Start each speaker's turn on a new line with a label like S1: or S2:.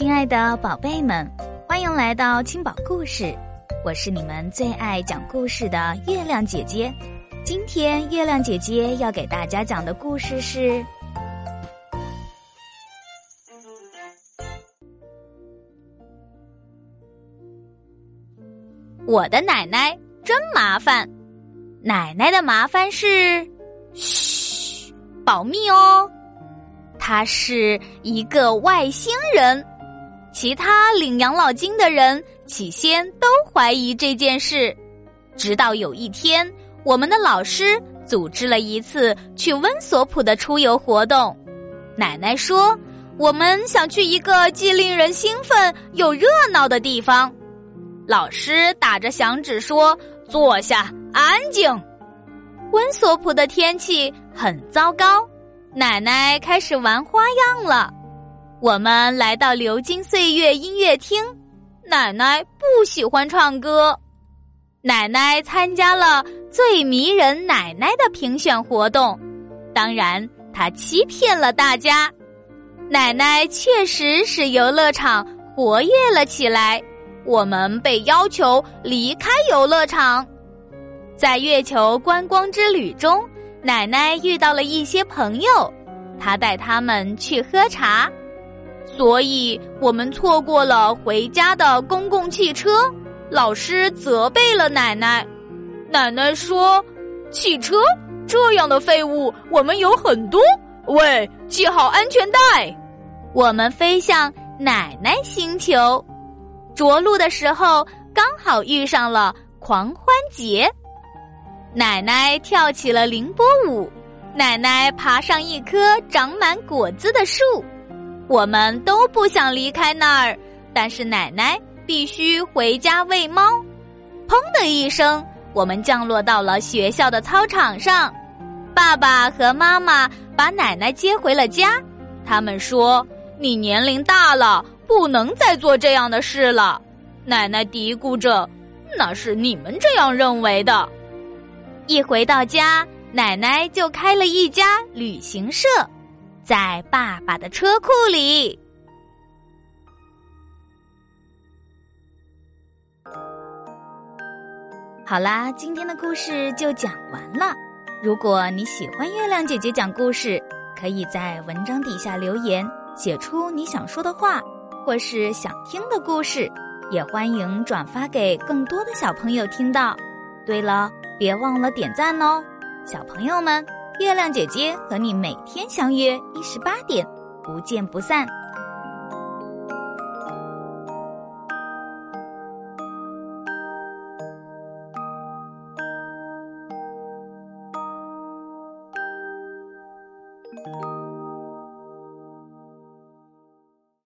S1: 亲爱的宝贝们，欢迎来到青宝故事，我是你们最爱讲故事的月亮姐姐。今天月亮姐姐要给大家讲的故事是《我的奶奶真麻烦》。奶奶的麻烦是，嘘，保密哦。她是一个外星人。其他领养老金的人起先都怀疑这件事，直到有一天，我们的老师组织了一次去温索普的出游活动。奶奶说：“我们想去一个既令人兴奋又热闹的地方。”老师打着响指说：“坐下，安静。”温索普的天气很糟糕，奶奶开始玩花样了。我们来到流金岁月音乐厅，奶奶不喜欢唱歌。奶奶参加了最迷人奶奶的评选活动，当然她欺骗了大家。奶奶确实使游乐场活跃了起来，我们被要求离开游乐场。在月球观光之旅中，奶奶遇到了一些朋友，她带他们去喝茶。所以我们错过了回家的公共汽车，老师责备了奶奶。奶奶说：“汽车这样的废物，我们有很多。”喂，系好安全带。我们飞向奶奶星球，着陆的时候刚好遇上了狂欢节。奶奶跳起了凌波舞，奶奶爬上一棵长满果子的树。我们都不想离开那儿，但是奶奶必须回家喂猫。砰的一声，我们降落到了学校的操场上。爸爸和妈妈把奶奶接回了家。他们说：“你年龄大了，不能再做这样的事了。”奶奶嘀咕着：“那是你们这样认为的。”一回到家，奶奶就开了一家旅行社。在爸爸的车库里。好啦，今天的故事就讲完了。如果你喜欢月亮姐姐讲故事，可以在文章底下留言，写出你想说的话，或是想听的故事，也欢迎转发给更多的小朋友听到。对了，别忘了点赞哦，小朋友们。月亮姐姐和你每天相约一十八点，不见不散。